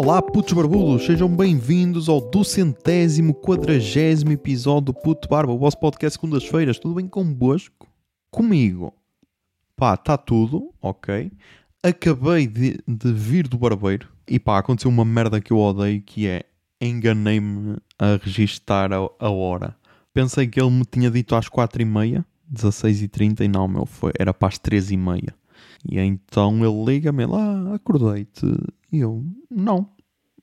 Olá, putos barbudos, sejam bem-vindos ao duzentésimo, quadragésimo episódio do Puto Barba, o vosso podcast segundas-feiras. Tudo bem convosco? Comigo? Pá, está tudo, ok. Acabei de, de vir do barbeiro e pá, aconteceu uma merda que eu odeio que é enganei-me a registar a, a hora. Pensei que ele me tinha dito às 4h30, 16h30 e não, meu, foi, era para as 3h30. E então ele liga-me lá, acordei-te. E eu, não,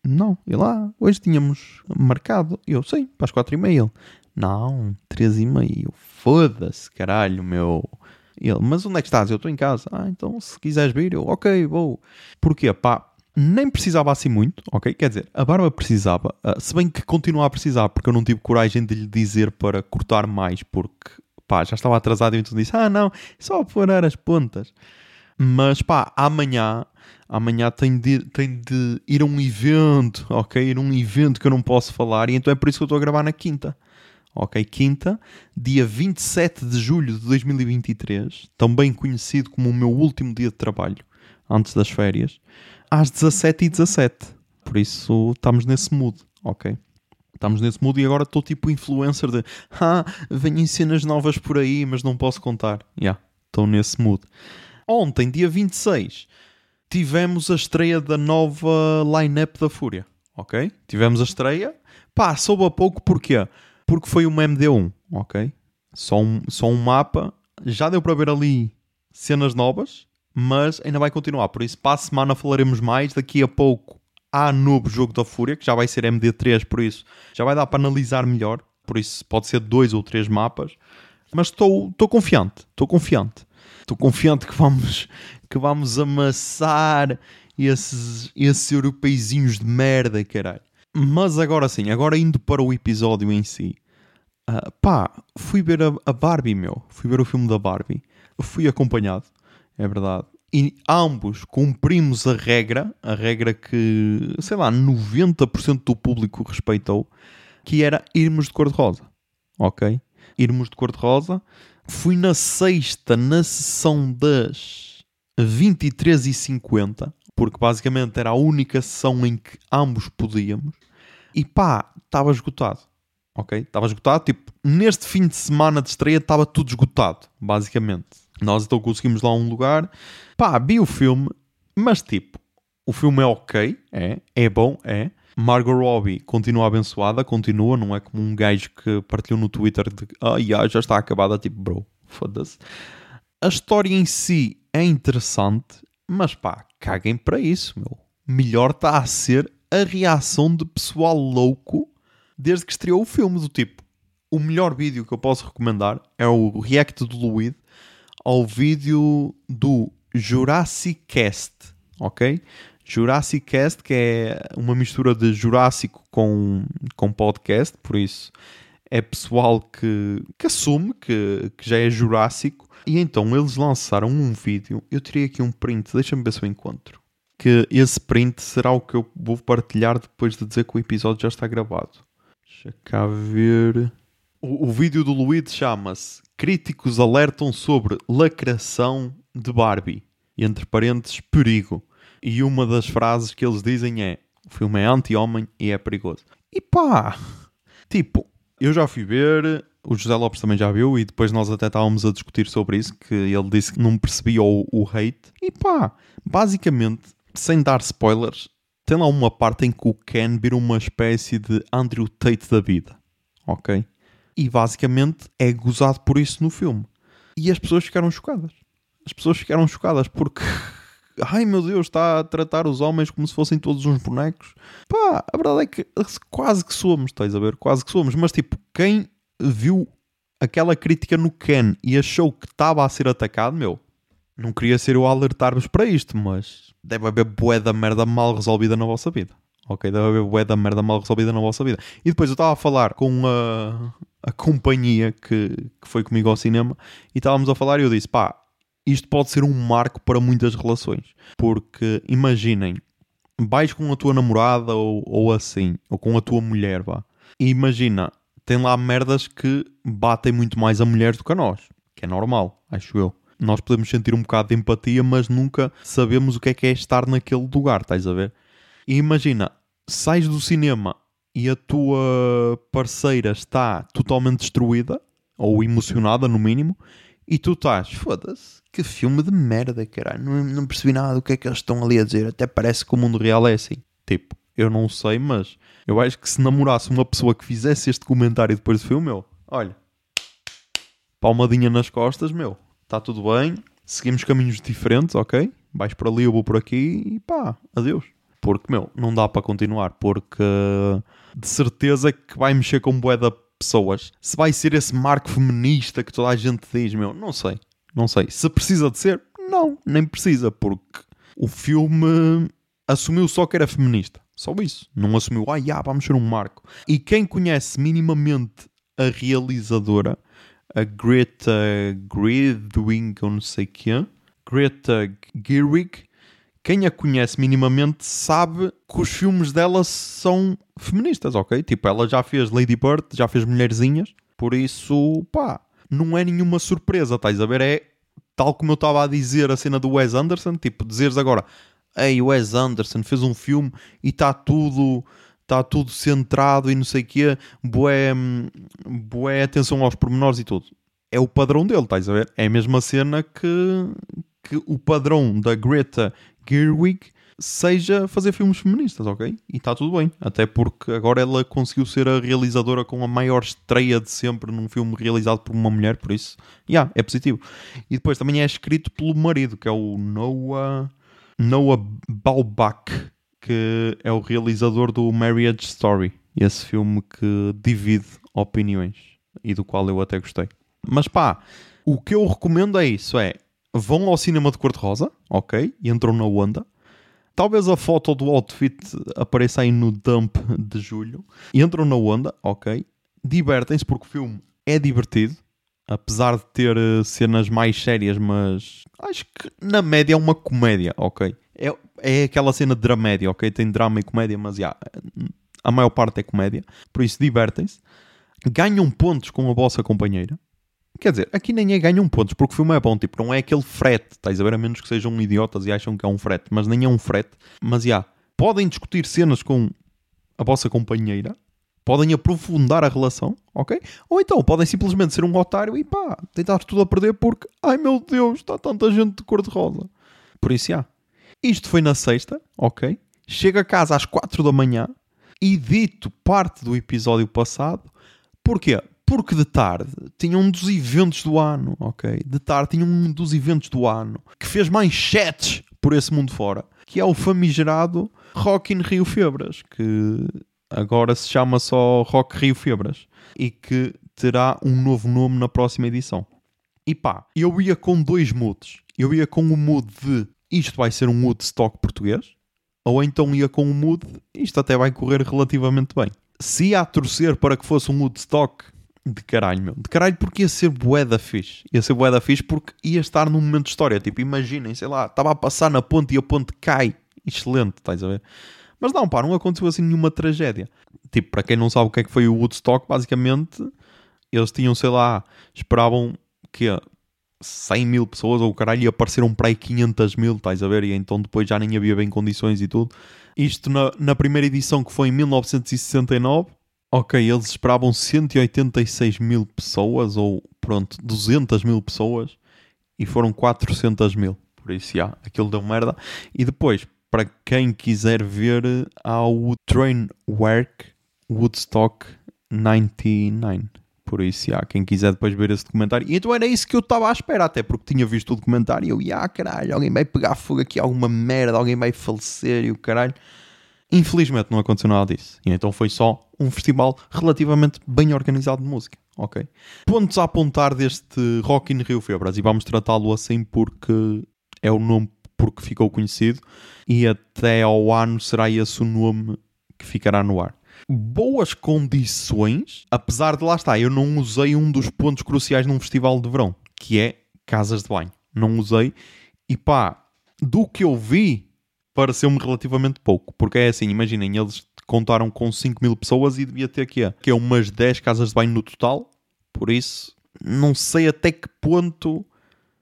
não. E lá, hoje tínhamos marcado. Eu, sim, para as quatro e meia. Ele, não, três e meia. Foda-se, caralho, meu. Ele, mas onde é que estás? Eu estou em casa. Ah, então se quiseres vir, eu, ok, vou. Porquê? Pá, nem precisava assim muito, ok? Quer dizer, a barba precisava, uh, se bem que continua a precisar, porque eu não tive coragem de lhe dizer para cortar mais, porque pá, já estava atrasado e então disse: Ah, não, só pôr as pontas. Mas pá, amanhã, amanhã tenho de, tenho de ir a um evento, ok? Ir a um evento que eu não posso falar e então é por isso que eu estou a gravar na quinta. Ok, quinta, dia 27 de julho de 2023, também conhecido como o meu último dia de trabalho, antes das férias, às 17h17. Por isso estamos nesse mood, ok? Estamos nesse mood e agora estou tipo influencer de ah, venham cenas novas por aí, mas não posso contar. Já, yeah, estou nesse mood. Ontem, dia 26, tivemos a estreia da nova line-up da Fúria. Ok? Tivemos a estreia. Pá, soube a pouco porquê? Porque foi uma MD1. Ok? Só um, só um mapa. Já deu para ver ali cenas novas, mas ainda vai continuar. Por isso, para a semana falaremos mais. Daqui a pouco há novo jogo da Fúria, que já vai ser MD3, por isso já vai dar para analisar melhor. Por isso, pode ser dois ou três mapas. Mas estou confiante. Estou confiante. Estou confiante que vamos, que vamos amassar esses, esses europeizinhos de merda, caralho. Mas agora sim, agora indo para o episódio em si. Uh, pá, fui ver a, a, Barbie, meu. Fui ver o filme da Barbie. Fui acompanhado, é verdade. E ambos cumprimos a regra, a regra que, sei lá, 90% do público respeitou, que era irmos de cor-de-rosa. Ok? Irmos de cor-de-rosa Fui na sexta, na sessão das 23h50, porque basicamente era a única sessão em que ambos podíamos. E pá, estava esgotado. Ok? Estava esgotado. Tipo, neste fim de semana de estreia estava tudo esgotado, basicamente. Nós então conseguimos lá um lugar. Pá, vi o filme, mas tipo, o filme é ok, é, é bom, é. Margot Robbie continua abençoada, continua, não é como um gajo que partilhou no Twitter de ah, yeah, já está acabada, tipo, bro, foda-se. A história em si é interessante, mas pá, caguem para isso, meu. Melhor está a ser a reação de pessoal louco desde que estreou o filme, do tipo, o melhor vídeo que eu posso recomendar é o react do Luid ao vídeo do Jurassic Cast, ok? Jurassic Cast, que é uma mistura de Jurássico com, com podcast, por isso é pessoal que, que assume que, que já é Jurássico. E então eles lançaram um vídeo. Eu tirei aqui um print, deixa-me ver se eu encontro. Que esse print será o que eu vou partilhar depois de dizer que o episódio já está gravado. Deixa cá ver. O, o vídeo do Luiz chama-se Críticos alertam sobre lacração de Barbie. Entre parênteses, perigo. E uma das frases que eles dizem é: o filme é anti-homem e é perigoso. E pá, tipo, eu já fui ver, o José Lopes também já viu, e depois nós até estávamos a discutir sobre isso, que ele disse que não percebia o, o hate. E pá, basicamente, sem dar spoilers, tem lá uma parte em que o Ken vira uma espécie de Andrew Tate da vida, ok? E basicamente é gozado por isso no filme. E as pessoas ficaram chocadas. As pessoas ficaram chocadas porque ai meu Deus, está a tratar os homens como se fossem todos uns bonecos. Pá, a verdade é que quase que somos, estás a ver? Quase que somos. Mas tipo, quem viu aquela crítica no Ken e achou que estava a ser atacado, meu, não queria ser eu a alertar-vos para isto, mas deve haver bué da merda mal resolvida na vossa vida. Ok, deve haver bué da merda mal resolvida na vossa vida. E depois eu estava a falar com a, a companhia que, que foi comigo ao cinema e estávamos a falar e eu disse, pá, isto pode ser um marco para muitas relações. Porque imaginem, vais com a tua namorada ou, ou assim, ou com a tua mulher, vá. E imagina, tem lá merdas que batem muito mais a mulheres do que a nós. Que é normal, acho eu. Nós podemos sentir um bocado de empatia, mas nunca sabemos o que é que é estar naquele lugar, estás a ver? E imagina, sais do cinema e a tua parceira está totalmente destruída, ou emocionada no mínimo, e tu estás, foda-se, que filme de merda, caralho, não, não percebi nada do que é que eles estão ali a dizer, até parece que o mundo real é assim. Tipo, eu não sei, mas eu acho que se namorasse uma pessoa que fizesse este comentário depois do filme, meu, olha, palmadinha nas costas, meu, está tudo bem, seguimos caminhos diferentes, ok? Vais por ali, eu vou por aqui e pá, adeus. Porque, meu, não dá para continuar, porque de certeza que vai mexer com boeda pessoas. Se vai ser esse marco feminista que toda a gente diz, meu, não sei. Não sei. Se precisa de ser, não, nem precisa, porque o filme assumiu só que era feminista. Só isso. Não assumiu, ah, já, vamos ser um marco. E quem conhece minimamente a realizadora, a Greta Gerwig, ou não sei quê, Greta Gerwig, quem a conhece minimamente sabe que os filmes dela são feministas, ok? Tipo, ela já fez Lady Bird, já fez Mulherzinhas, por isso, pá, não é nenhuma surpresa, estás a ver? É tal como eu estava a dizer a cena do Wes Anderson, tipo, dizeres agora, ei, Wes Anderson fez um filme e está tudo está tudo centrado e não sei o quê, bué, bué atenção aos pormenores e tudo. É o padrão dele, estás a ver? É a mesma cena que, que o padrão da Greta Gerwig seja fazer filmes feministas, ok? E está tudo bem. Até porque agora ela conseguiu ser a realizadora com a maior estreia de sempre num filme realizado por uma mulher, por isso, já, yeah, é positivo. E depois também é escrito pelo marido, que é o Noah, Noah Baumbach, que é o realizador do Marriage Story, esse filme que divide opiniões e do qual eu até gostei. Mas pá, o que eu recomendo é isso: é vão ao cinema de cor-de-rosa, ok? Entram na onda. Talvez a foto do outfit apareça aí no dump de julho. Entram na onda, ok? Divertem-se porque o filme é divertido. Apesar de ter eh, cenas mais sérias, mas acho que na média é uma comédia, ok? É, é aquela cena de dramédia, ok? Tem drama e comédia, mas já, a maior parte é comédia. Por isso, divertem-se. Ganham pontos com a vossa companheira. Quer dizer, aqui nem é ganham pontos, porque o filme é bom, tipo, não é aquele frete, estás a ver? A menos que sejam idiotas e acham que é um frete, mas nem é um frete. Mas já, podem discutir cenas com a vossa companheira, podem aprofundar a relação, ok? Ou então podem simplesmente ser um otário e pá, tentar tudo a perder porque, ai meu Deus, está tanta gente de cor-de-rosa. Por isso, já. Isto foi na sexta, ok? Chego a casa às quatro da manhã, edito parte do episódio passado. Porquê? Porque de tarde tinha um dos eventos do ano, ok? De tarde tinha um dos eventos do ano que fez mais chats por esse mundo fora, que é o famigerado Rock in Rio Febras, que agora se chama só Rock Rio Febras e que terá um novo nome na próxima edição. E pá, eu ia com dois moods. Eu ia com o mood de isto vai ser um Woodstock português, ou então ia com o mood isto até vai correr relativamente bem. Se ia a torcer para que fosse um Woodstock de caralho, meu. De caralho porque ia ser bué da fixe. Ia ser bué da fixe porque ia estar num momento de história. Tipo, imaginem, sei lá, estava a passar na ponte e a ponte cai. Excelente, estás a ver? Mas não, pá, não aconteceu assim nenhuma tragédia. Tipo, para quem não sabe o que é que foi o Woodstock, basicamente, eles tinham, sei lá, esperavam que 100 mil pessoas ou o caralho e apareceram para aí 500 mil, estás a ver? E então depois já nem havia bem condições e tudo. Isto na, na primeira edição que foi em 1969 Ok, eles esperavam 186 mil pessoas, ou pronto, 200 mil pessoas, e foram 400 mil. Por isso, já, aquilo deu merda. E depois, para quem quiser ver, há o Trainwork Woodstock 99. Por isso, já, quem quiser depois ver esse documentário. E então era isso que eu estava à espera, até porque tinha visto o documentário e eu, ah, caralho, alguém vai pegar fogo aqui, alguma merda, alguém vai falecer e o caralho. Infelizmente não aconteceu nada disso. E então foi só um festival relativamente bem organizado de música. Ok? Pontos a apontar deste Rock in Rio Febras e vamos tratá-lo assim porque é o nome porque ficou conhecido e até ao ano será esse o nome que ficará no ar. Boas condições, apesar de lá estar, eu não usei um dos pontos cruciais num festival de verão, que é casas de banho. Não usei e pá, do que eu vi, pareceu-me relativamente pouco. Porque é assim, imaginem, eles contaram com 5 mil pessoas e devia ter aqui, que é umas 10 casas de banho no total. Por isso, não sei até que ponto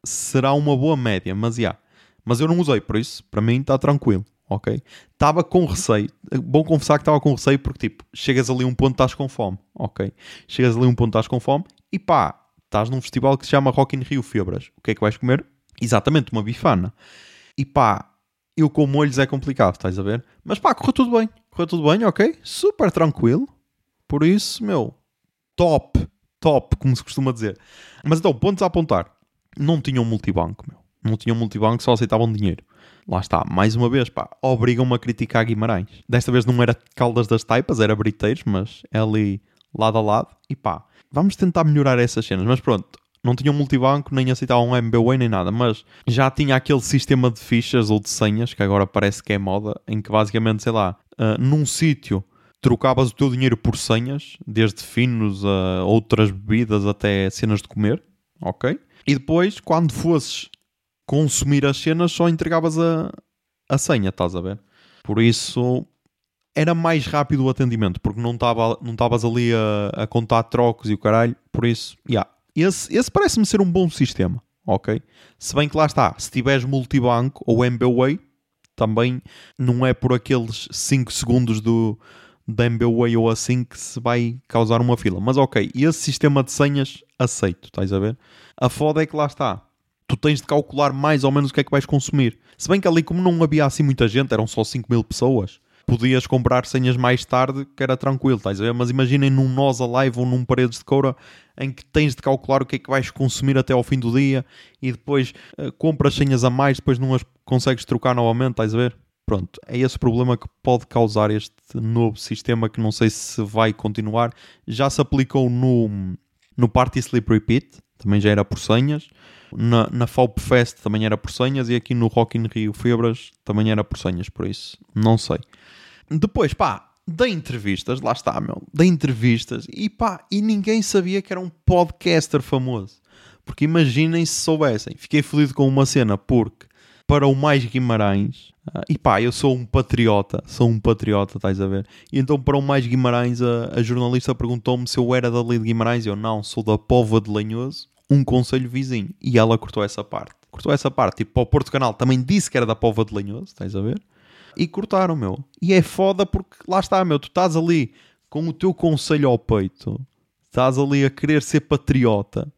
será uma boa média, mas já. Mas eu não usei, por isso, para mim está tranquilo, ok? Estava com receio. Bom confessar que estava com receio porque, tipo, chegas ali um ponto estás com fome, ok? Chegas ali um ponto estás com fome e pá, estás num festival que se chama Rock in Rio Febras. O que é que vais comer? Exatamente, uma bifana. E pá, eu com molhos é complicado, estás a ver? Mas pá, correu tudo bem. Correu tudo bem, ok? Super tranquilo. Por isso, meu, top, top, como se costuma dizer. Mas então, pontos a apontar. Não tinham multibanco, meu. Não tinham multibanco, só aceitavam dinheiro. Lá está, mais uma vez, pá, obrigam-me a criticar Guimarães. Desta vez não era Caldas das Taipas, era Briteiros, mas é ali lado a lado. E pá, vamos tentar melhorar essas cenas. Mas pronto, não tinham multibanco, nem aceitavam MBWay, nem nada. Mas já tinha aquele sistema de fichas ou de senhas, que agora parece que é moda, em que basicamente, sei lá, uh, num sítio trocavas o teu dinheiro por senhas, desde finos a outras bebidas até cenas de comer, ok? E depois, quando fosses consumir as cenas, só entregavas a, a senha, estás a ver? Por isso era mais rápido o atendimento, porque não estavas não ali a, a, contar trocos e o caralho. Por isso, yeah. Esse, esse parece-me ser um bom sistema, ok? Se bem que lá está, se tiveres multibanco ou MBWay, também não é por aqueles 5 segundos do, da MBWay ou assim que se vai causar uma fila. Mas ok, esse sistema de senhas aceito, estás a ver? A foda é que lá está tu tens de calcular mais ou menos o que é que vais consumir. Se bem que ali, como não havia assim muita gente, eram só 5 mil pessoas, podias comprar senhas mais tarde, que era tranquilo, estás a ver? Mas imaginem num Nós Alive ou num Paredes de Coura em que tens de calcular o que é que vais consumir até ao fim do dia e depois uh, compras senhas a mais, depois não as consegues trocar novamente, estás a ver? Pronto, é esse problema que pode causar este novo sistema que não sei se vai continuar. Já se aplicou no, no Party Sleep Repeat, também já era por senhas. Na, na FAUP Fest também era por senhas e aqui no Rock in Rio Febras também era por senhas, por isso não sei. Depois, pá, da entrevistas, lá está, meu, da entrevistas e pá, e ninguém sabia que era um podcaster famoso. Porque imaginem se soubessem. Fiquei feliz com uma cena porque para o Mais Guimarães, uh, e pá, eu sou um patriota, sou um patriota, estás a ver? E então para o Mais Guimarães a, a jornalista perguntou-me se eu era da Lei de Guimarães, eu não, sou da Pova de Lanhoso um conselho vizinho. E ela cortou essa parte. Cortou essa parte. Tipo, para o Porto Canal também disse que era da Pova de Lanhoso, estás a ver? E cortaram, meu. E é foda porque lá está, meu. Tu estás ali com o teu conselho ao peito. Estás ali a querer ser patriota.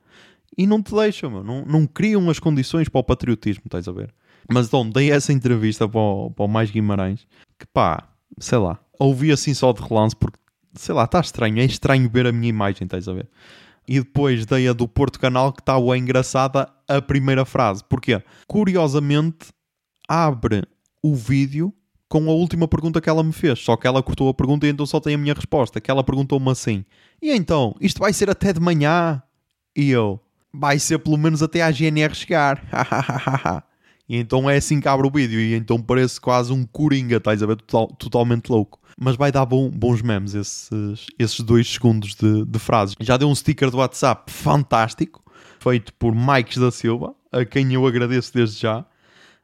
E não te deixam, meu. Não, não criam as condições para o patriotismo, estás a ver? Mas então, dei essa entrevista para o, para o Mais Guimarães. Que pá, sei lá. Ouvi assim só de relance porque, sei lá, está estranho. É estranho ver a minha imagem, estás a ver? E depois dei a do Porto Canal que está bem engraçada a primeira frase. Porquê? Curiosamente, abre o vídeo com a última pergunta que ela me fez. Só que ela cortou a pergunta e então só tem a minha resposta. Que ela perguntou-me assim: E então, isto vai ser até de manhã? E eu: Vai ser pelo menos até à GNR chegar. e então é assim que abre o vídeo. E então parece quase um coringa, estás a ver? Total, totalmente louco mas vai dar bom, bons memes esses, esses dois segundos de, de frases. Já deu um sticker do WhatsApp fantástico, feito por Mikes da Silva, a quem eu agradeço desde já.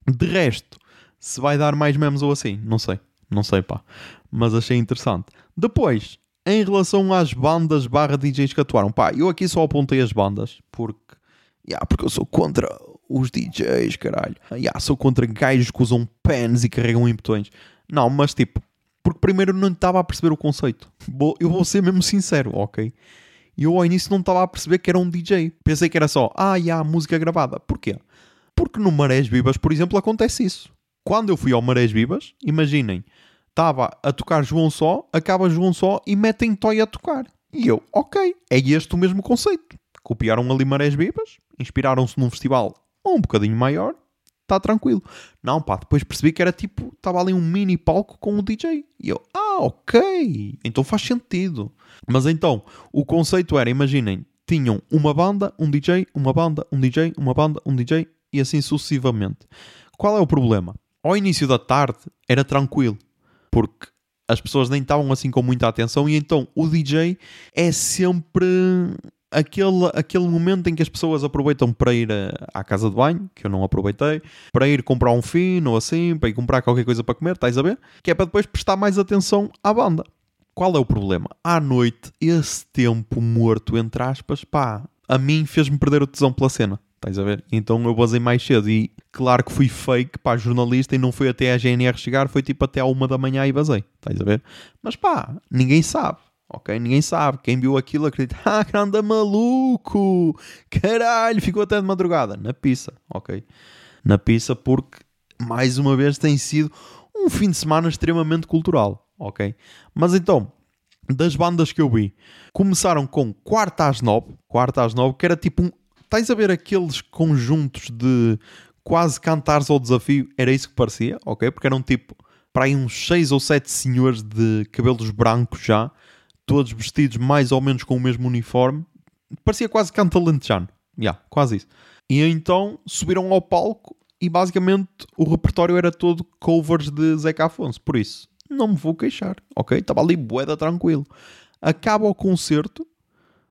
De resto, se vai dar mais memes ou assim, não sei, não sei pá, mas achei interessante. Depois, em relação às bandas barra DJs que atuaram, pá, eu aqui só apontei as bandas, porque, yeah, porque eu sou contra os DJs, caralho. Yeah, sou contra gajos que usam pens e carregam impotões. Não, mas tipo, porque primeiro não estava a perceber o conceito. Eu vou ser mesmo sincero, ok? Eu ao início não estava a perceber que era um DJ. Pensei que era só, ah, e há música gravada. Porquê? Porque no Marés Vivas, por exemplo, acontece isso. Quando eu fui ao Marés Vivas, imaginem, estava a tocar João Só, acaba João Só e metem Toy a tocar. E eu, ok, é este o mesmo conceito. Copiaram ali Marés Vivas, inspiraram-se num festival um bocadinho maior está tranquilo. Não, pá, depois percebi que era tipo, estava ali um mini palco com o DJ. E eu, ah, ok, então faz sentido. Mas então, o conceito era, imaginem, tinham uma banda, um DJ, uma banda, um DJ, uma banda, um DJ e assim sucessivamente. Qual é o problema? Ao início da tarde era tranquilo, porque as pessoas nem estavam assim com muita atenção e então o DJ é sempre aquele, aquele momento em que as pessoas aproveitam para ir a, à casa de banho, que eu não aproveitei, para ir comprar um fino ou assim, para ir comprar qualquer coisa para comer, estás a ver? Que é para depois prestar mais atenção à banda. Qual é o problema? À noite, esse tempo morto, entre aspas, pá, a mim fez-me perder o tesão pela cena. estás a ver? Então eu basei mais cedo e claro que fui fake para jornalista e não foi até a GNR chegar, foi tipo até à uma da manhã e basei, estás a ver? Mas pá, ninguém sabe. Ok? Ninguém sabe. Quem viu aquilo acredita. Ah, grande maluco! Caralho, ficou até de madrugada. Na pizza, ok? Na pizza, porque mais uma vez tem sido um fim de semana extremamente cultural, ok? Mas então, das bandas que eu vi, começaram com Quarta às Nove, Quarta às Nove, que era tipo um. Estás a ver aqueles conjuntos de quase cantares ao desafio? Era isso que parecia, ok? Porque eram tipo para aí uns seis ou sete senhores de cabelos brancos já, todos vestidos mais ou menos com o mesmo uniforme. Parecia quase canto alentejano. Yeah, quase isso. E então subiram ao palco e basicamente o repertório era todo covers de Zeca Afonso. Por isso, não me vou queixar, ok? Estava ali boeda tranquilo. Acaba o concerto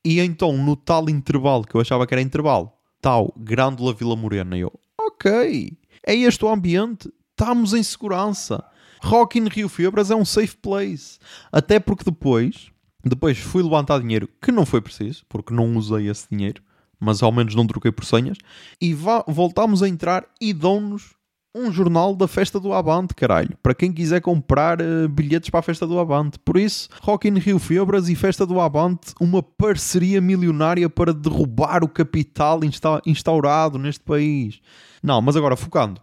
e então no tal intervalo, que eu achava que era intervalo, tal Grândola Vila Morena, eu, ok, é este o ambiente, estamos em segurança. Rock in Rio Febras é um safe place. Até porque depois, depois fui levantar dinheiro que não foi preciso, porque não usei esse dinheiro, mas ao menos não troquei por senhas, e voltámos a entrar e dão-nos um jornal da festa do Avante, caralho. Para quem quiser comprar uh, bilhetes para a festa do Avante. Por isso, Rock in Rio Febras e Festa do Avante, uma parceria milionária para derrubar o capital insta instaurado neste país. Não, mas agora focando.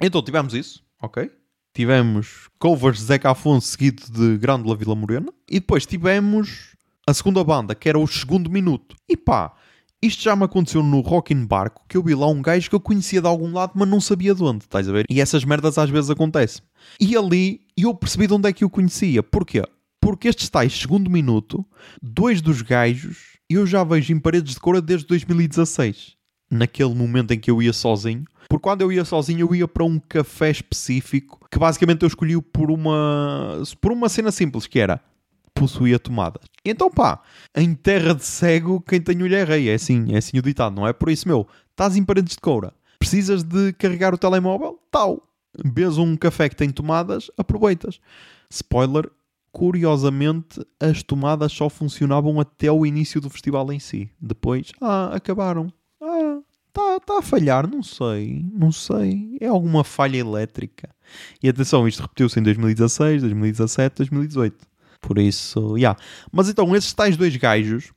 Então tivemos isso, ok? Tivemos covers de Zeca Afonso seguido de Grande La Vila Morena. E depois tivemos a segunda banda, que era o segundo minuto. E pá, isto já me aconteceu no Rock in Barco, que eu vi lá um gajo que eu conhecia de algum lado, mas não sabia de onde, estás a ver? E essas merdas às vezes acontecem. E ali eu percebi de onde é que eu conhecia. Porquê? Porque estes tais segundo minuto, dois dos gajos, eu já vejo em paredes de cora desde 2016. Naquele momento em que eu ia sozinho. Porque quando eu ia sozinho, eu ia para um café específico que basicamente eu escolhi por uma, por uma cena simples, que era possuía tomadas. Então pá, em terra de cego, quem tem olho é rei. É assim, é assim o ditado, não é? Por isso, meu, estás em paredes de coura, precisas de carregar o telemóvel, tal. Bês um café que tem tomadas, aproveitas. Spoiler, curiosamente, as tomadas só funcionavam até o início do festival em si. Depois, ah, acabaram. Está tá a falhar, não sei, não sei. É alguma falha elétrica. E atenção, isto repetiu-se em 2016, 2017, 2018. Por isso, yeah. Mas então, esses tais dois gajos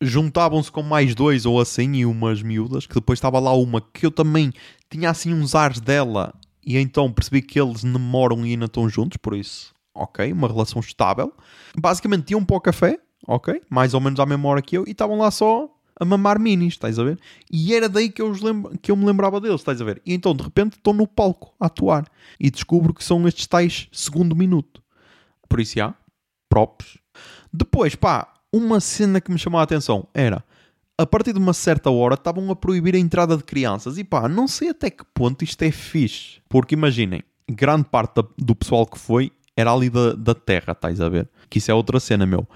juntavam-se com mais dois ou assim e umas miúdas, que depois estava lá uma que eu também tinha assim uns ares dela e então percebi que eles namoram e ainda estão juntos, por isso, ok, uma relação estável. Basicamente iam para o café, ok, mais ou menos à mesma hora que eu, e estavam lá só a mamar minis, estás a ver? E era daí que eu, lembra, que eu me lembrava deles, estás a ver? E então de repente estou no palco a atuar e descubro que são estes tais segundo minuto. Por isso, já, props. Depois, pá, uma cena que me chamou a atenção era a partir de uma certa hora estavam a proibir a entrada de crianças. E pá, não sei até que ponto isto é fixe. Porque imaginem, grande parte do pessoal que foi era ali da, da terra, estás a ver? Que isso é outra cena, meu.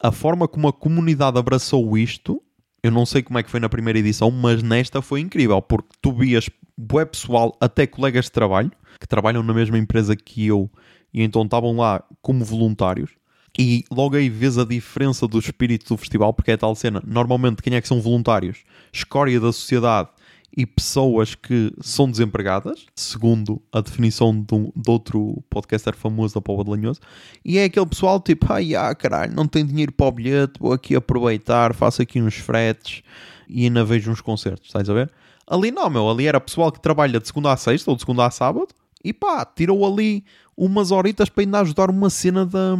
A forma como a comunidade abraçou isto, eu não sei como é que foi na primeira edição, mas nesta foi incrível. Porque tu vias bué pessoal, até colegas de trabalho, que trabalham na mesma empresa que eu, e então estavam lá como voluntários e logo aí vês a diferença do espírito do festival, porque é tal cena. Normalmente, quem é que são voluntários? Escória da sociedade e pessoas que são desempregadas, segundo a definição de, um, de outro podcaster famoso da Póvoa de Lanhoso, e é aquele pessoal tipo, ai, ah, caralho, não tenho dinheiro para o bilhete, vou aqui aproveitar, faço aqui uns fretes e ainda vejo uns concertos, estás a ver? Ali não, meu, ali era pessoal que trabalha de segunda a sexta ou de segunda a sábado e pá, tirou ali umas horitas para ainda ajudar uma cena da,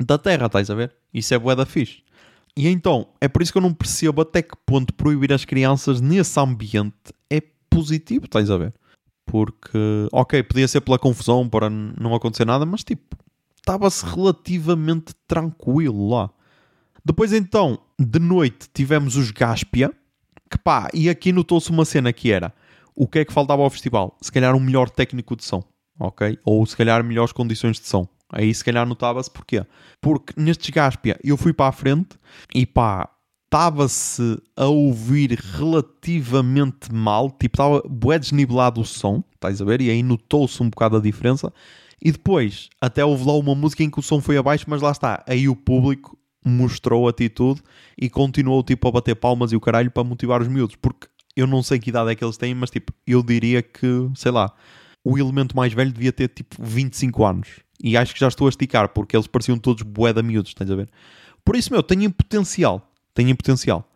da terra, estás a ver? Isso é bué da fixe. E então, é por isso que eu não percebo até que ponto proibir as crianças nesse ambiente é positivo, estás a ver? Porque, ok, podia ser pela confusão, para não acontecer nada, mas tipo, estava-se relativamente tranquilo lá. Depois então, de noite, tivemos os Gaspia, que pá, e aqui notou-se uma cena que era, o que é que faltava ao festival? Se calhar um melhor técnico de som, ok? Ou se calhar melhores condições de som. Aí se calhar notava-se porquê. Porque nestes Gaspia eu fui para a frente e pá, estava-se a ouvir relativamente mal, tipo, estava bué desnivelado o som, estás a ver? E aí notou-se um bocado a diferença. E depois, até houve lá uma música em que o som foi abaixo, mas lá está, aí o público mostrou atitude e continuou tipo a bater palmas e o caralho para motivar os miúdos, porque eu não sei que idade é que eles têm, mas tipo, eu diria que, sei lá, o elemento mais velho devia ter tipo 25 anos. E acho que já estou a esticar, porque eles pareciam todos bué miúdos, estás a ver? Por isso, meu, têm potencial. Têm potencial.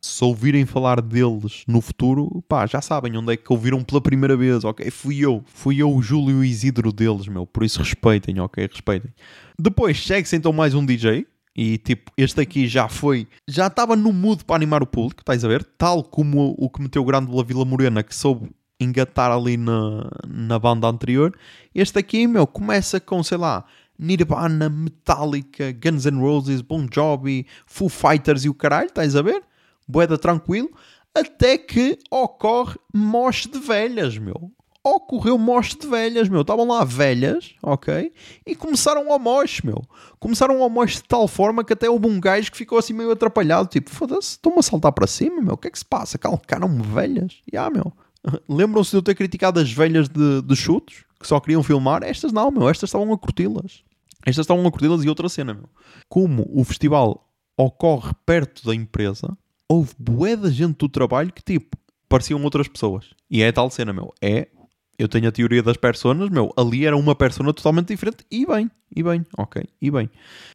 Se ouvirem falar deles no futuro, pá, já sabem onde é que ouviram pela primeira vez, ok? Fui eu. Fui eu o Júlio Isidro deles, meu. Por isso respeitem, ok? Respeitem. Depois segue-se então mais um DJ. E tipo, este aqui já foi, já estava no mood para animar o público, estás a ver? Tal como o, o que meteu o grande pela Vila Morena, que soube engatar ali na, na banda anterior. Este aqui, meu, começa com, sei lá, Nirvana, Metallica, Guns N' Roses, Bon Jovi, Foo Fighters e o caralho, estás a ver? Boeda tranquilo. Até que ocorre moche de velhas, meu. Ocorreu moche de velhas, meu. Estavam lá velhas, ok? E começaram a moche, meu. Começaram a moche de tal forma que até houve um gajo que ficou assim meio atrapalhado. Tipo, foda-se, estão-me a saltar para cima, meu. O que é que se passa? Calcaram-me velhas? Já, yeah, meu. Lembram-se de eu ter criticado as velhas de, de chutes? Que só queriam filmar? Estas não, meu. Estas estavam a curti-las. Estas estavam a curti-las e outra cena, meu. Como o festival ocorre perto da empresa, houve bué da gente do trabalho que, tipo, pareciam outras pessoas. E é tal cena, meu. É eu tenho a teoria das personas, meu, ali era uma persona totalmente diferente e bem, e bem, ok, e bem.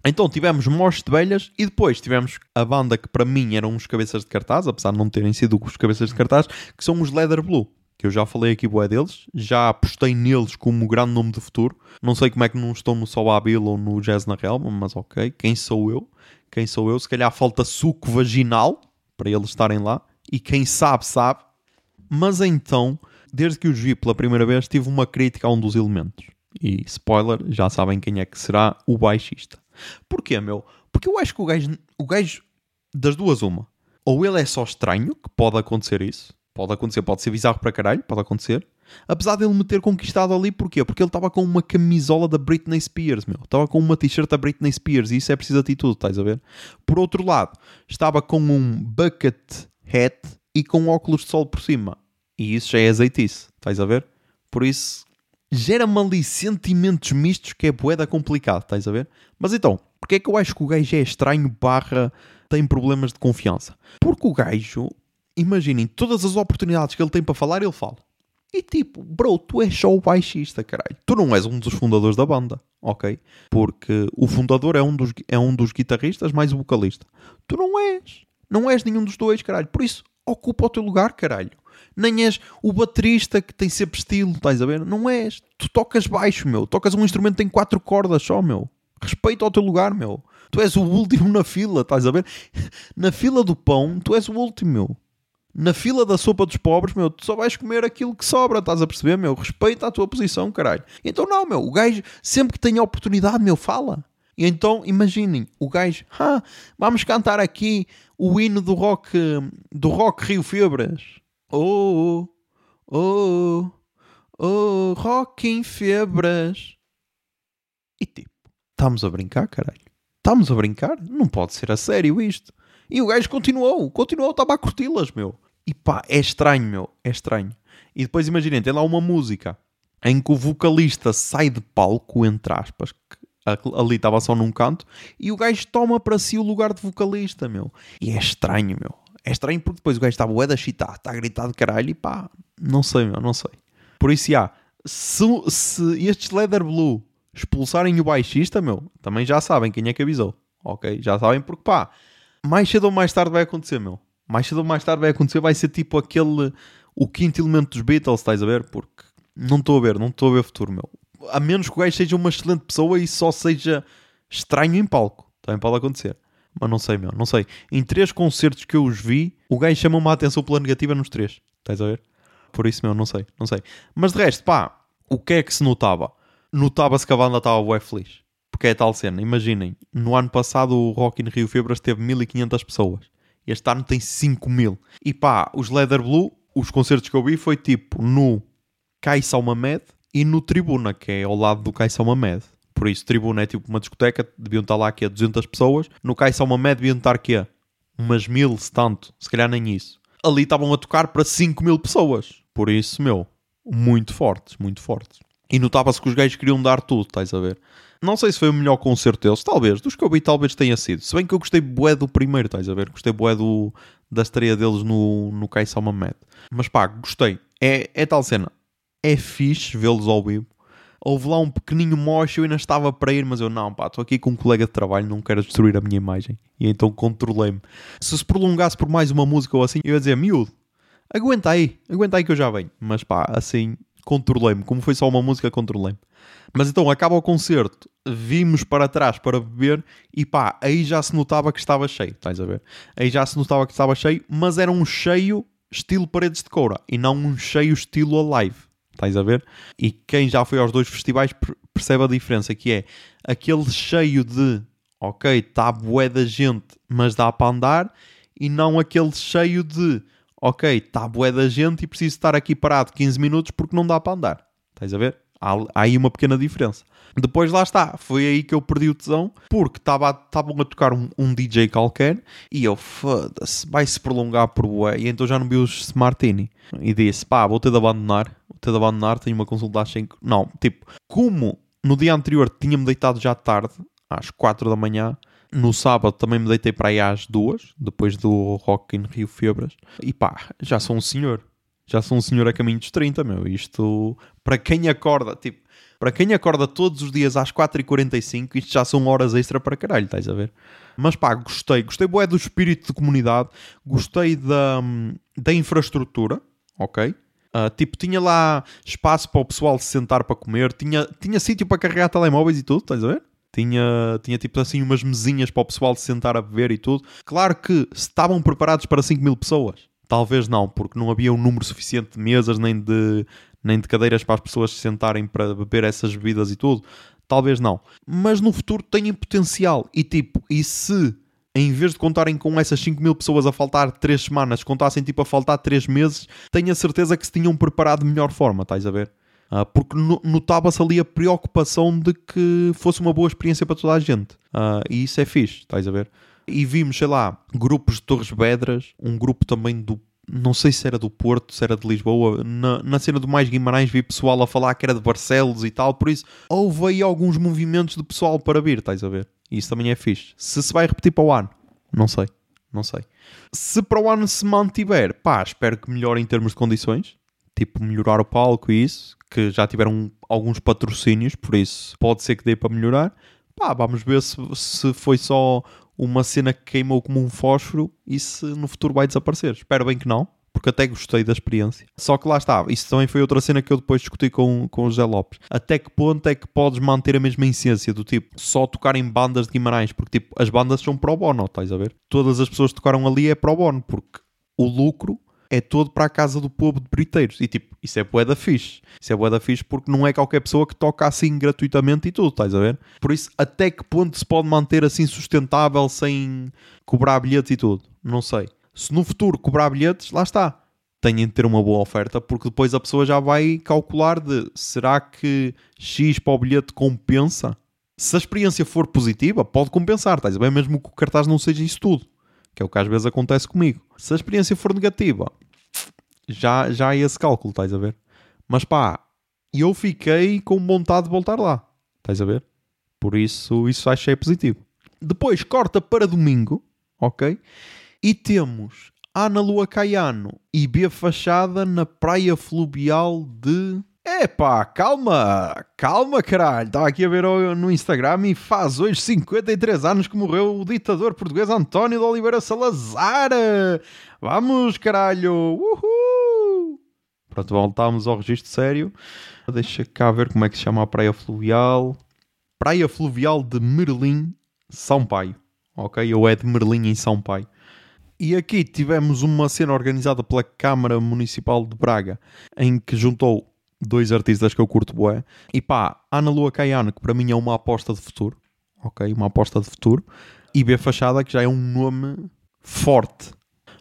Então tivemos Morte de Velhas e depois tivemos a banda que para mim eram os cabeças de cartaz, apesar de não terem sido os cabeças de cartaz, que são os Leather Blue, que eu já falei aqui boé deles, já apostei neles como grande nome do futuro. Não sei como é que não estão no Sobabil ou no Jazz na Real, mas ok, quem sou eu? Quem sou eu? Se calhar falta suco vaginal para eles estarem lá e quem sabe, sabe. Mas então desde que os vi pela primeira vez, tive uma crítica a um dos elementos. E spoiler, já sabem quem é que será o baixista. Porquê, meu? Porque eu acho que o gajo, o gajo das duas, uma. Ou ele é só estranho, que pode acontecer isso. Pode acontecer, pode ser bizarro para caralho, pode acontecer. Apesar dele me ter conquistado ali, porquê? Porque ele estava com uma camisola da Britney Spears, meu. Estava com uma t-shirt da Britney Spears e isso é preciso atitude, estás a ver? Por outro lado, estava com um bucket hat e com óculos de sol por cima. E isso já é azeitice, estás a ver? Por isso, gera-me ali sentimentos mistos que é boeda complicado, estás a ver? Mas então, porque é que eu acho que o gajo é estranho barra tem problemas de confiança? Porque o gajo, imaginem, todas as oportunidades que ele tem para falar, ele fala. E tipo, bro, tu és só o baixista, caralho. Tu não és um dos fundadores da banda, ok? Porque o fundador é um dos, é um dos guitarristas mais o vocalista. Tu não és. Não és nenhum dos dois, caralho. Por isso, ocupa o teu lugar, caralho nem és o baterista que tem sempre estilo, estás a ver? Não és. Tu tocas baixo, meu. Tocas um instrumento que tem quatro cordas só, meu. Respeita ao teu lugar, meu. Tu és o último na fila, estás a ver? Na fila do pão, tu és o último, meu. Na fila da sopa dos pobres, meu, tu só vais comer aquilo que sobra, estás a perceber, meu? Respeita a tua posição, caralho. Então não, meu, o gajo, sempre que tem a oportunidade, meu, fala. E então, imaginem, o gajo, ah, vamos cantar aqui o hino do rock, do rock Rio Febras. Oh, oh, oh, rock em febras. E tipo, estamos a brincar, caralho? Estamos a brincar? Não pode ser a sério isto. E o gajo continuou, continuou, estava a curti-las, meu. E pá, é estranho, meu, é estranho. E depois imaginem, tem lá uma música em que o vocalista sai de palco, entre aspas, ali estava só num canto, e o gajo toma para si o lugar de vocalista, meu. E é estranho, meu. É estranho porque depois o gajo está bué da chita, está a gritar de caralho e pá, não sei, meu, não sei. Por isso, já, se, se estes Leather Blue expulsarem o baixista, meu, também já sabem quem é que avisou, ok? Já sabem porque pá, mais cedo ou mais tarde vai acontecer, meu. Mais cedo ou mais tarde vai acontecer, vai ser tipo aquele, o quinto elemento dos Beatles, estás a ver? Porque não estou a ver, não estou a ver futuro, meu. A menos que o gajo seja uma excelente pessoa e só seja estranho em palco, também pode acontecer. Mas não sei, meu, não sei. Em três concertos que eu os vi, o gajo chamou-me a atenção pela negativa nos três. Estás a ver? Por isso, meu, não sei, não sei. Mas de resto, pá, o que é que se notava? Notava-se que a banda estava bué feliz. Porque é tal cena, imaginem, no ano passado o Rock in Rio Febras teve 1500 pessoas. Este ano tem 5000. E pá, os Leather Blue, os concertos que eu vi foi tipo no Caixa Mamed e no Tribuna, que é ao lado do Caixa Mamed. Por isso, tribuna é tipo uma discoteca, deviam estar lá aqui a 200 pessoas. No Caixa uma média deviam estar aqui a umas mil, se tanto, se calhar nem isso. Ali estavam a tocar para 5 mil pessoas. Por isso, meu, muito fortes, muito fortes. E notava-se que os gajos queriam dar tudo, estás a ver? Não sei se foi o melhor concerto deles, talvez. Dos que eu vi, talvez tenha sido. Se bem que eu gostei bué do primeiro, estás a ver? Gostei bué do, da estreia deles no, no Caiçal Mamed. Mas pá, gostei. É, é tal cena. É fixe vê-los ao vivo. Houve lá um pequenino mocho, eu ainda estava para ir, mas eu não, pá, estou aqui com um colega de trabalho, não quero destruir a minha imagem. E então controlei-me. Se se prolongasse por mais uma música ou assim, eu ia dizer, miúdo, aguenta aí, aguenta aí que eu já venho. Mas pá, assim, controlei-me. Como foi só uma música, controlei-me. Mas então, acaba o concerto, vimos para trás para beber e pá, aí já se notava que estava cheio, estás a ver? Aí já se notava que estava cheio, mas era um cheio estilo paredes de coura e não um cheio estilo alive, estás a ver? E quem já foi aos dois festivais percebe a diferença, que é aquele cheio de, ok, está bué da gente, mas dá para andar, e não aquele cheio de, ok, está bué da gente e preciso estar aqui parado 15 minutos porque não dá para andar, estás a ver? Há, há aí uma pequena diferença. Depois lá está, foi aí que eu perdi o tesão, porque estavam a tocar um, um, DJ qualquer e eu, foda-se, vai-se prolongar por bué. E então já não vi os Smartini. E disse, pá, vou ter de abandonar, vou ter de abandonar, tenho uma consulta às 5. Não, tipo, como no dia anterior tinha-me deitado já tarde, às 4 da manhã, no sábado também me deitei para aí às 2, depois do Rock in Rio Febras, e pá, já sou um senhor já sou um senhor a caminho dos 30, meu. Isto, para quem acorda, tipo, para quem acorda todos os dias às 4h45, isto já são horas extra para caralho, estás a ver? Mas pá, gostei. Gostei bué do espírito de comunidade, gostei da, da infraestrutura, ok? Uh, tipo, tinha lá espaço para o pessoal se sentar para comer, tinha, tinha sítio para carregar telemóveis e tudo, estás a ver? Tinha, tinha tipo assim umas mesinhas para o pessoal se sentar a beber e tudo. Claro que estavam preparados para 5 mil pessoas. Talvez não, porque não havia um número suficiente de mesas nem de, nem de cadeiras para as pessoas se sentarem para beber essas bebidas e tudo. Talvez não. Mas no futuro têm potencial. E tipo, e se em vez de contarem com essas 5 mil pessoas a faltar 3 semanas, contassem tipo a faltar 3 meses, tenho a certeza que se tinham preparado de melhor forma, estás a ver? Uh, porque notava-se ali a preocupação de que fosse uma boa experiência para toda a gente. Uh, e isso é fixe, estás a ver? E vimos, sei lá, grupos de Torres Vedras, um grupo também do não sei se era do Porto, se era de Lisboa, na, na cena do Mais Guimarães vi pessoal a falar que era de Barcelos e tal, por isso houve aí alguns movimentos de pessoal para vir, estás a ver? Isso também é fixe. Se se vai repetir para o ano, não sei, não sei. Se para o ano se mantiver, pá, espero que melhore em termos de condições, tipo melhorar o palco e isso, que já tiveram alguns patrocínios, por isso pode ser que dê para melhorar. Pá, vamos ver se, se foi só uma cena que queimou como um fósforo e se no futuro vai desaparecer. Espero bem que não, porque até gostei da experiência. Só que lá está, isso também foi outra cena que eu depois discuti com, com o José Lopes. Até que ponto é que podes manter a mesma essência do tipo só tocar em bandas de Guimarães? Porque tipo, as bandas são pro bono, estás a ver? Todas as pessoas que tocaram ali é pro bono, porque o lucro é todo para a casa do povo de briteiros. E tipo, isso é boeda fixe. Isso é boeda fixe porque não é qualquer pessoa que toca assim gratuitamente e tudo, estás a ver? Por isso, até que ponto se pode manter assim sustentável sem cobrar bilhetes e tudo? Não sei. Se no futuro cobrar bilhetes, lá está. Têm de ter uma boa oferta porque depois a pessoa já vai calcular de será que X para o bilhete compensa? Se a experiência for positiva, pode compensar, estás a ver? Mesmo que o cartaz não seja isso tudo que é o que às vezes acontece comigo. Se a experiência for negativa, já, já é esse cálculo, estás a ver? Mas pá, eu fiquei com vontade de voltar lá, estás a ver? Por isso, isso que é positivo. Depois corta para domingo, ok? E temos Ana Lua Caiano e B Fachada na praia fluvial de Epá, calma, calma caralho. Estava aqui a ver no Instagram e faz hoje 53 anos que morreu o ditador português António de Oliveira Salazar. Vamos caralho, uhul. Pronto, voltámos ao registro sério. Deixa cá ver como é que se chama a praia fluvial. Praia fluvial de Merlim, São Paio. Ok, ou é de Merlim em São Paio. E aqui tivemos uma cena organizada pela Câmara Municipal de Braga, em que juntou dois artistas que eu curto bué. E pá, Ana Lua Caiano, que para mim é uma aposta de futuro, ok? Uma aposta de futuro. E B Fachada, que já é um nome forte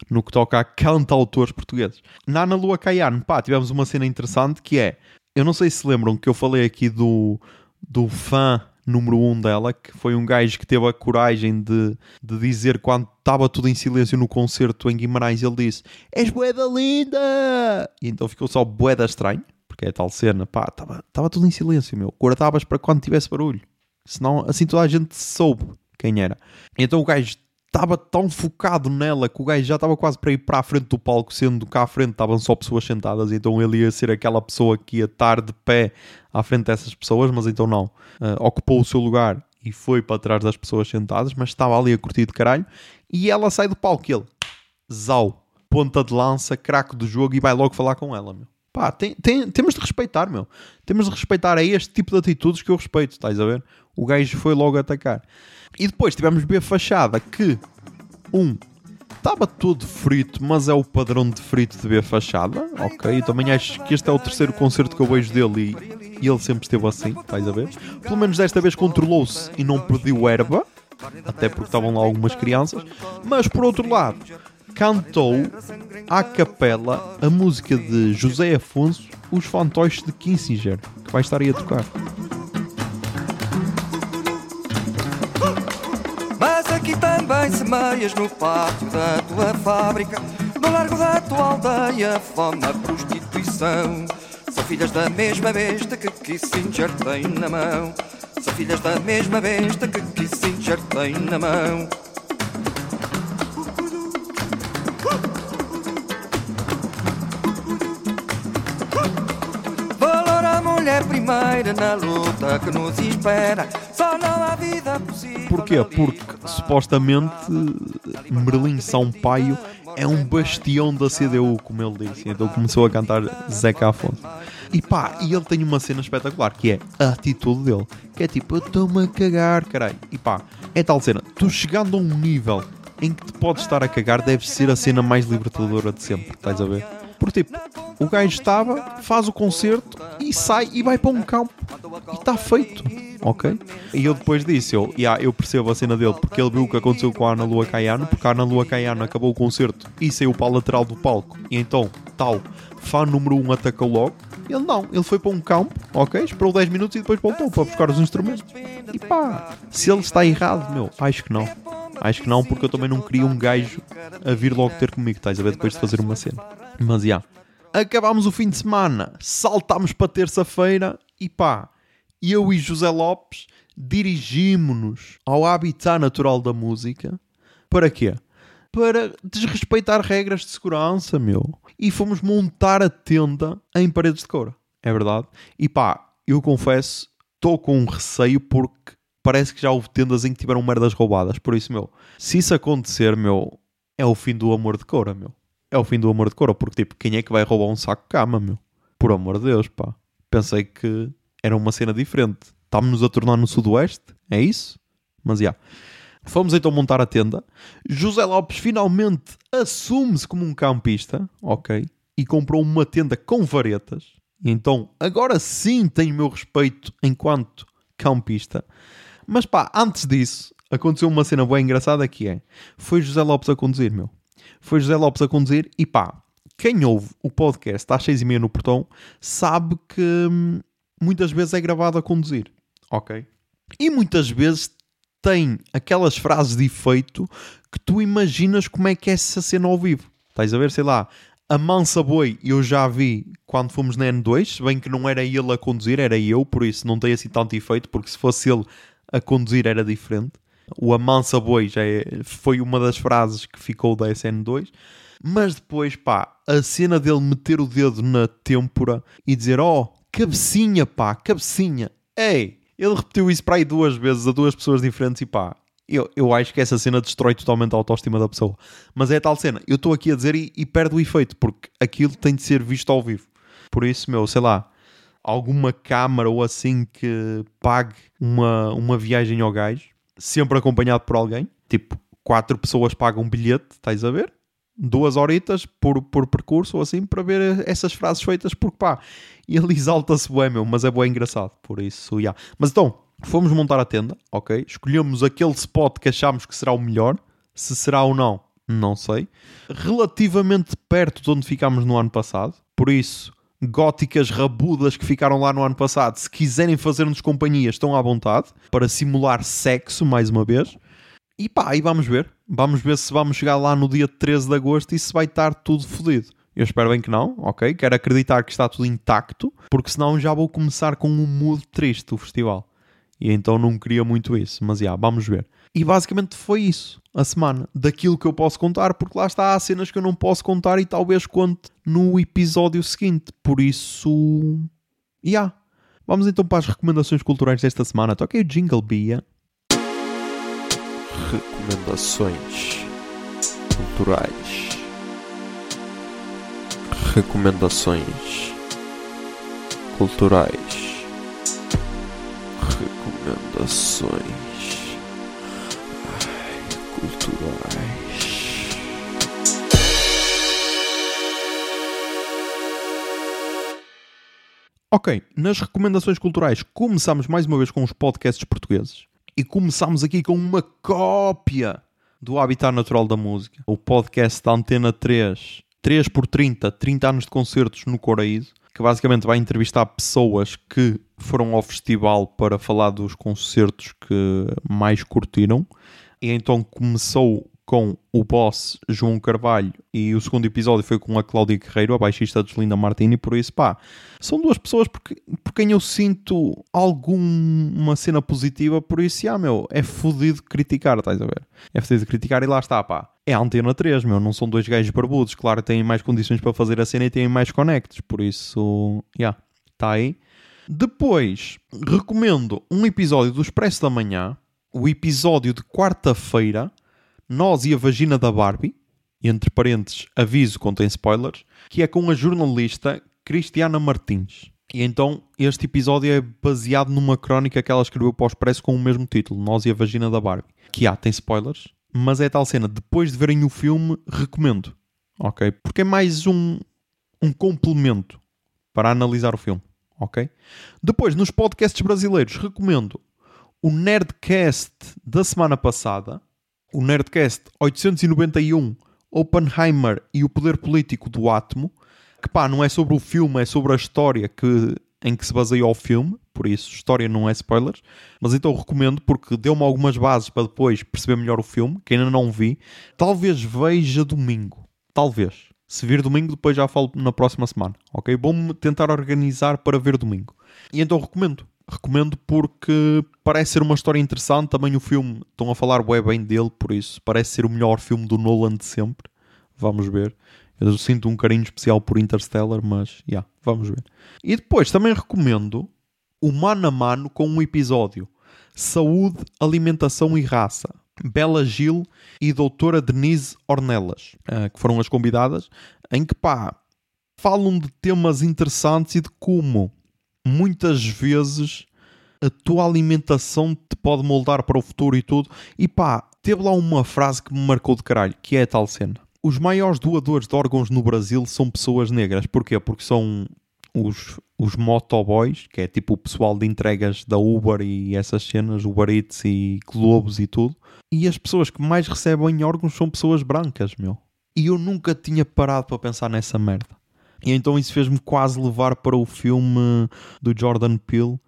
no que toca a cantautores portugueses. Na Ana Lua Caiano, pá, tivemos uma cena interessante que é, eu não sei se lembram que eu falei aqui do, do fã número um dela, que foi um gajo que teve a coragem de, de dizer quando estava tudo em silêncio no concerto em Guimarães, ele disse, és boeda linda! E então ficou só boeda estranho porque é tal cena, pá, estava tudo em silêncio, meu. Guardavas para quando tivesse barulho. Senão, assim toda a gente soube quem era. Então o gajo estava tão focado nela que o gajo já estava quase para ir para a frente do palco, sendo que à frente estavam só pessoas sentadas, então ele ia ser aquela pessoa que ia estar de pé à frente dessas pessoas, mas então não. Uh, ocupou o seu lugar e foi para trás das pessoas sentadas, mas estava ali a curtir de caralho. E ela sai do palco ele, zau, ponta de lança, craque do jogo e vai logo falar com ela, meu. Pá, tem, tem, temos de respeitar, meu. Temos de respeitar a este tipo de atitudes que eu respeito, estás a ver? O gajo foi logo atacar. E depois tivemos B Fachada que, um, estava todo frito, mas é o padrão de frito de B Fachada, ok? Eu também acho que este é o terceiro concerto que eu vejo dele e, e ele sempre esteve assim, estás a ver? Pelo menos desta vez controlou-se e não perdeu erva, até porque estavam lá algumas crianças. Mas por outro lado, cantou à capela a música de José Afonso, Os Fantoches de Kissinger, que vai estar aí a tocar. aqui também semeias no pátio da tua fábrica, no largo da tua aldeia, fome, a prostituição. São filhas da mesma besta que Kissinger tem na mão. São filhas da mesma besta que Kissinger tem na mão. Primeira na luta que nos espera. Só não há vida possível. Porquê? Porque supostamente Merlin Sampaio é um bastião da CDU, como ele disse. Então começou a cantar Zeca Afonso. E pá, e ele tem uma cena espetacular que é a atitude dele. Que é tipo, eu estou-me a cagar, caralho. E pá, é tal cena. Tu chegando a um nível em que te podes estar a cagar, deve ser a cena mais libertadora de sempre. Estás a ver? Porque tipo, o gajo estava, faz o concerto e sai e vai para um campo. E está feito. Ok? E eu depois disse, eu, yeah, eu percebo a cena dele, porque ele viu o que aconteceu com a Ana Lua Caiano, porque a Ana Lua Caiano acabou o concerto e saiu para a lateral do palco. E então, tal, fã número 1 um atacou logo. Ele não, ele foi para um campo, ok? Esperou 10 minutos e depois voltou para buscar os instrumentos. E pá, se ele está errado, meu, acho que não. Acho que não, porque eu também não queria um gajo a vir logo ter comigo, estás a ver, depois de fazer uma cena. Mas já. Acabámos o fim de semana, saltámos para terça-feira e pá, eu e José Lopes dirigimos-nos ao habitat natural da música. Para quê? Para desrespeitar regras de segurança, meu. E fomos montar a tenda em paredes de coura. É verdade. E pá, eu confesso, estou com um receio porque parece que já houve tendas em que tiveram merdas roubadas. Por isso, meu, se isso acontecer, meu, é o fim do amor de coura, meu é o fim do amor de couro, porque tipo, quem é que vai roubar um saco de cama, meu? Por amor de Deus, pá. Pensei que era uma cena diferente. Estamos-nos a tornar no sudoeste, é isso? Mas já. Yeah. Fomos então montar a tenda. José Lopes finalmente assume-se como um campista, ok? E comprou uma tenda com varetas. Então, agora sim tem o meu respeito enquanto campista. Mas pá, antes disso, aconteceu uma cena bem engraçada que é... Foi José Lopes a conduzir, meu foi José Lopes a conduzir e pá, quem ouve o podcast às seis e meia no portão sabe que hum, muitas vezes é gravado a conduzir, ok? E muitas vezes tem aquelas frases de efeito que tu imaginas como é que é essa cena ao vivo. Estás a ver, sei lá, a Mansa Boi eu já vi quando fomos na N2, se bem que não era ele a conduzir, era eu, por isso não tem assim tanto efeito, porque se fosse ele a conduzir era diferente. O Amansa Boi já é, foi uma das frases que ficou da SN2. Mas depois, pá, a cena dele meter o dedo na têmpora e dizer: Oh, cabecinha, pá, cabecinha. Ei, ele repetiu isso para aí duas vezes a duas pessoas diferentes e pá, eu, eu acho que essa cena destrói totalmente a autoestima da pessoa. Mas é a tal cena, eu estou aqui a dizer e, e perde o efeito, porque aquilo tem de ser visto ao vivo. Por isso, meu, sei lá, alguma câmara ou assim que pague uma, uma viagem ao gajo, sempre acompanhado por alguém. Tipo, quatro pessoas pagam um bilhete, estás a ver? Duas horitas por, por percurso ou assim para ver essas frases feitas, porque pá, ele exalta-se bem, meu, mas é bem engraçado, por isso, já. Yeah. Mas então, fomos montar a tenda, ok? Escolhemos aquele spot que achamos que será o melhor, se será ou não, não sei. Relativamente perto de onde ficámos no ano passado, por isso, góticas rabudas que ficaram lá no ano passado, se quiserem fazer-nos companhia, estão à vontade para simular sexo mais uma vez. E pá, aí vamos ver. Vamos ver se vamos chegar lá no dia 13 de agosto e se vai estar tudo fodido. Eu espero bem que não, ok? Quero acreditar que está tudo intacto, porque senão já vou começar com um mood triste do festival. E então não queria muito isso. Mas, já, vamos ver. E basicamente foi isso, a semana. Daquilo que eu posso contar, porque lá está, há cenas que eu não posso contar e talvez conte no episódio seguinte. Por isso. Yeah. Vamos então para as recomendações culturais desta semana. Toquei o Jingle Bia. Recomendações culturais. Recomendações culturais. Recomendações culturais. Ok, nas recomendações culturais começamos mais uma vez com os podcasts portugueses e começamos aqui com uma cópia do Habitat Natural da Música, o podcast da Antena 3, 3 por 30, 30 anos de concertos no Coraíso, que basicamente vai entrevistar pessoas que foram ao festival para falar dos concertos que mais curtiram. E então começou com o boss João Carvalho e o segundo episódio foi com a Cláudia Guerreiro, a baixista de Linda Martini, por isso pá, são duas pessoas por, por quem eu sinto alguma cena positiva, por isso, ah, meu, é fodido criticar, estás a ver? É fodido criticar e lá está, pá. É a Antena 3, meu, não são dois gajos barbudos, claro, têm mais condições para fazer a cena e têm mais conectos, por isso, já, yeah, está aí. Depois, recomendo um episódio do Expresso da Manhã, o episódio de quarta-feira, nós e a Vagina da Barbie, entre parênteses, aviso contém spoilers, que é com a jornalista Cristiana Martins. E então este episódio é baseado numa crónica que ela escreveu para o Expresso com o mesmo título, Nós e a Vagina da Barbie. Que há, tem spoilers, mas é tal cena, depois de verem o filme, recomendo. Ok? Porque é mais um, um complemento para analisar o filme. Ok? Depois, nos podcasts brasileiros, recomendo o Nerdcast da semana passada, o Nerdcast 891, Oppenheimer e o Poder Político do Átomo, que pá, não é sobre o filme, é sobre a história que, em que se baseia o filme, por isso, história não é spoilers, mas então recomendo porque deu-me algumas bases para depois perceber melhor o filme, que ainda não vi. Talvez veja domingo, talvez. Se vir domingo, depois já falo na próxima semana, ok? Vou-me tentar organizar para ver domingo. E então recomendo recomendo porque parece ser uma história interessante. Também o filme, estão a falar bem dele, por isso parece ser o melhor filme do Nolan de sempre. Vamos ver. Eu sinto um carinho especial por Interstellar, mas já, yeah, vamos ver. E depois também recomendo o Mano a Mano com um episódio Saúde, Alimentação e Raça. Bela Gil e Doutora Denise Ornelas, uh, que foram as convidadas, em que pá, falam de temas interessantes e de como muitas vezes a tua alimentação te pode moldar para o futuro e tudo. E pá, teve lá uma frase que me marcou de caralho, que é a tal cena. Os maiores doadores de órgãos no Brasil são pessoas negras. Porquê? Porque são os, os motoboys, que é tipo o pessoal de entregas da Uber e essas cenas, Uber Eats e Globos e tudo. E as pessoas que mais recebem órgãos são pessoas brancas, meu. E eu nunca tinha parado para pensar nessa merda. E então isso fez-me quase levar para o filme do Jordan Peele,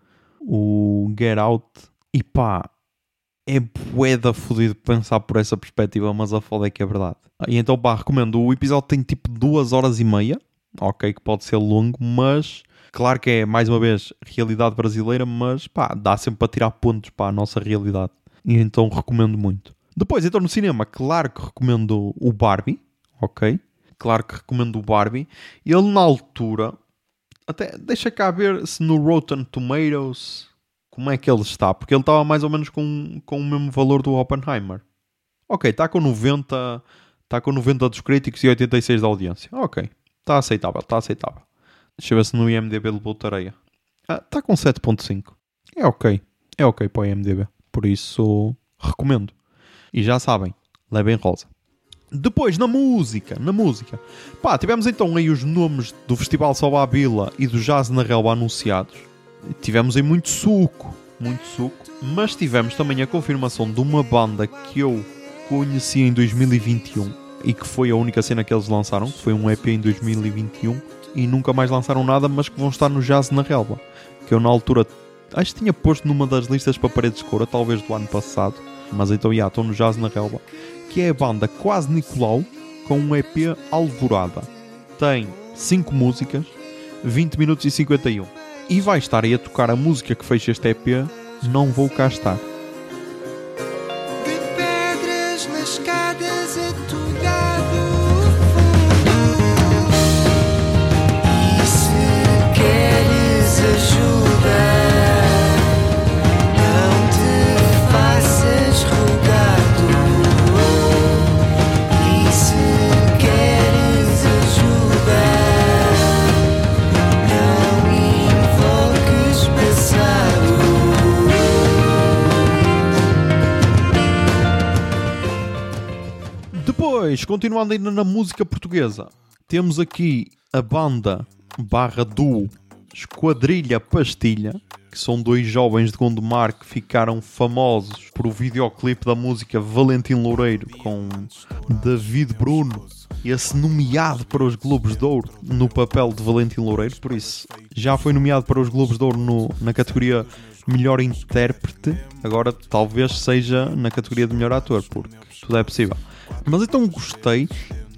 o Get Out. E pá, é bué fodido pensar por essa perspectiva, mas a foda é que é verdade. E então pá, recomendo. O episódio tem tipo duas horas e meia. Ok, que pode ser longo, mas... Claro que é, mais uma vez, realidade brasileira, mas pá, dá sempre para tirar pontos para a nossa realidade. E então recomendo muito. Depois, então no cinema, claro que recomendo o Barbie, ok? Claro que recomendo o Barbie. Ele na altura, até deixa cá ver se no Rotten Tomatoes como é que ele está, porque ele estava mais ou menos com, com o mesmo valor do Oppenheimer. Ok, está com 90, está com 90 dos críticos e 86 da audiência. Ok, está aceitável, está aceitável. Deixa eu ver se no IMDB ele voltareia. Ah, está com 7.5. É ok, é ok para o IMDB. Por isso, recomendo. E já sabem, levem rosa. Depois, na música, na música. Pá, tivemos então aí os nomes do Festival Salva Vila e do Jazz na Relva anunciados. Tivemos aí muito suco, muito suco. Mas tivemos também a confirmação de uma banda que eu conheci em 2021 e que foi a única cena que eles lançaram, que foi um EP em 2021 e nunca mais lançaram nada, mas que vão estar no Jazz na Relva. Que eu na altura acho que tinha posto numa das listas para paredes de cora, talvez do ano passado. Mas então, já, estou no Jazz na Relva que é a banda Quase Nicolau com um EP Alvorada. Tem 5 músicas, 20 minutos e 51. E vai estar aí a tocar a música que fecha este EP não vou cá estar. Continuando ainda na música portuguesa, temos aqui a banda barra duo Esquadrilha Pastilha, que são dois jovens de Gondomar que ficaram famosos por o videoclipe da música Valentim Loureiro com David Bruno, esse nomeado para os Globos de Ouro no papel de Valentim Loureiro, por isso já foi nomeado para os Globos de Ouro no- na categoria Melhor Intérprete, agora talvez seja na categoria de Melhor Ator, porque tudo é possível. Mas então gostei.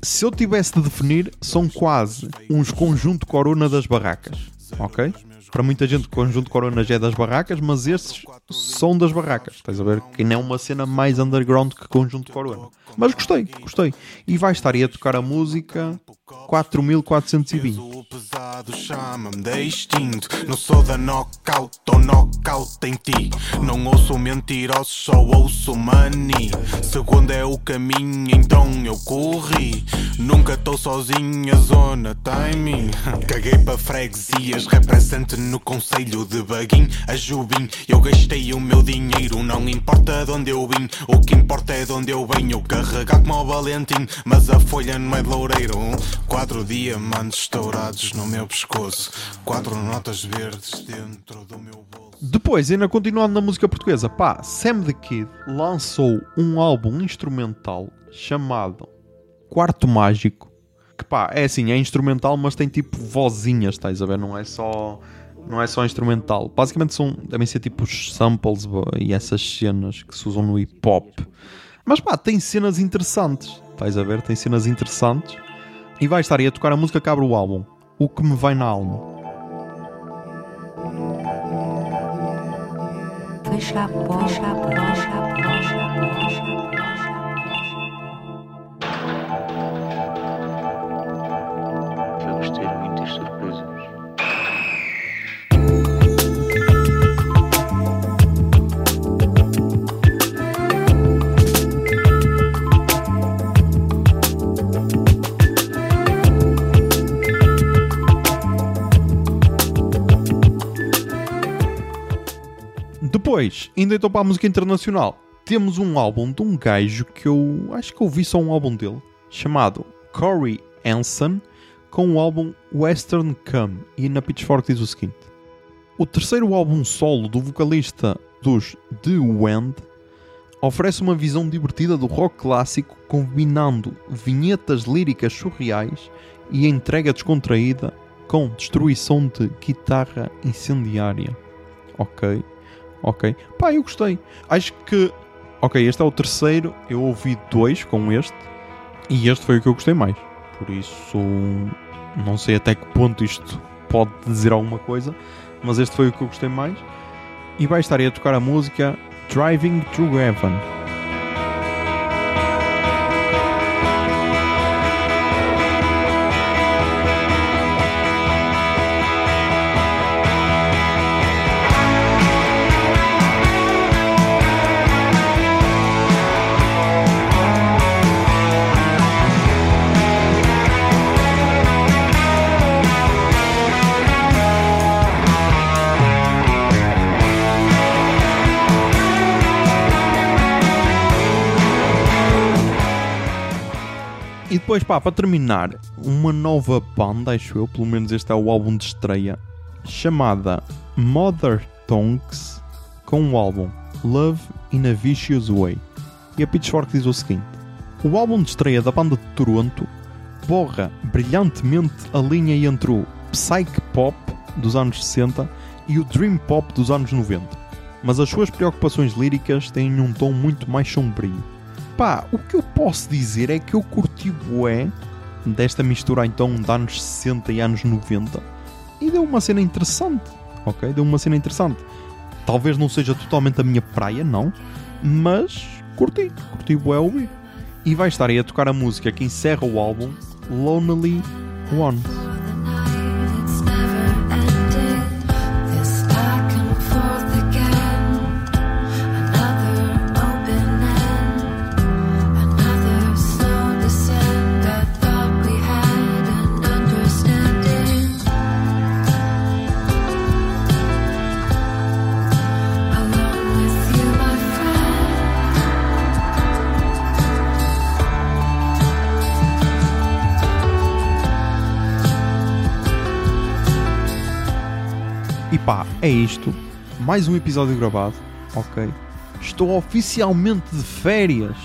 Se eu tivesse de definir, são quase uns conjunto corona das barracas. Ok? Para muita gente, conjunto corona já é das barracas, mas estes são das barracas. Estás a ver? Que nem é uma cena mais underground que conjunto corona. Mas gostei, gostei. E vai estar aí a tocar a música 4420. O pesado chama-me de extinto. Não sou da knockout ou knockout em ti. Não ouço mentirosos, só ouço money. Segundo é o caminho, então eu corri. Nunca estou sozinho, a zona timing. Caguei para freguesias, represente no conselho de Baguim, a Jubim. Eu gastei o meu dinheiro, não importa de onde eu vim. O que importa é de onde eu venho. Carregar como o Valentim, mas a folha não é de loureiro. Quatro diamantes estourados no meu pescoço. Quatro notas verdes dentro do meu bolso. Depois, ainda continuando na música portuguesa, pá, Sam the Kid lançou um álbum instrumental chamado Quarto Mágico. Que pá, é assim, é instrumental, mas tem tipo vozinhas, estás a ver? Não é só, não é só instrumental. Basicamente são, devem ser tipo os samples e essas cenas que se usam no hip hop. Mas pá, tem cenas interessantes, estás a ver? Tem cenas interessantes. E vai estar aí a tocar a música que abre o álbum. O que me vai na alma. Fecha a porta, fecha a porta, fecha a porta, Depois, ainda estou para a música internacional. Temos um álbum de um gajo que eu acho que ouvi só um álbum dele, chamado Corey Anson, com o álbum Western Come. E na Pitchfork diz o seguinte: O terceiro álbum solo do vocalista dos The Wind oferece uma visão divertida do rock clássico, combinando vinhetas líricas surreais e entrega descontraída com destruição de guitarra incendiária. Ok. Ok. Pá, eu gostei. Acho que. Ok, este é o terceiro. Eu ouvi dois com este. E este foi o que eu gostei mais. Por isso. Não sei até que ponto isto pode dizer alguma coisa. Mas este foi o que eu gostei mais. E vai estar aí a tocar a música Driving Through Heaven. Depois, pá, para terminar, uma nova banda, acho eu, pelo menos este é o álbum de estreia, chamada Mother Tongues, com o álbum Love in a Vicious Way. E a Pitchfork diz o seguinte: O álbum de estreia da banda de Toronto borra brilhantemente a linha entre o psych pop dos anos 60 e o dream pop dos anos 90, mas as suas preocupações líricas têm um tom muito mais sombrio. Pá, o que eu posso dizer é que eu curti bué desta mistura então de anos 60 e anos 90 e deu uma cena interessante, ok? Deu uma cena interessante. Talvez não seja totalmente a minha praia, não, mas curti, curti bué ouvir. E vai estar aí a tocar a música que encerra o álbum Lonely Ones. Pá, é isto. Mais um episódio gravado. Ok. Estou oficialmente de férias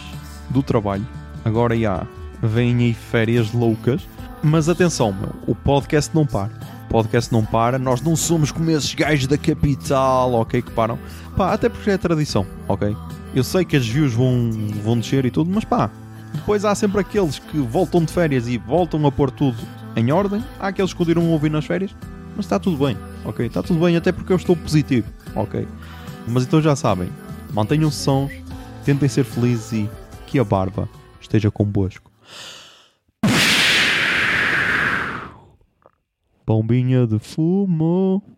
do trabalho. Agora já vêm aí férias loucas. Mas atenção, meu, o podcast não para. O podcast não para. Nós não somos como esses gajos da capital, ok? Que param. Pá, até porque é tradição, ok? Eu sei que as views vão, vão descer e tudo, mas pá, depois há sempre aqueles que voltam de férias e voltam a pôr tudo em ordem. Há aqueles que continuam a ouvir nas férias. Mas está tudo bem, ok? Está tudo bem, até porque eu estou positivo, ok? Mas então já sabem, mantenham-se sons, tentem ser felizes e que a barba esteja convosco. Bombinha de fumo.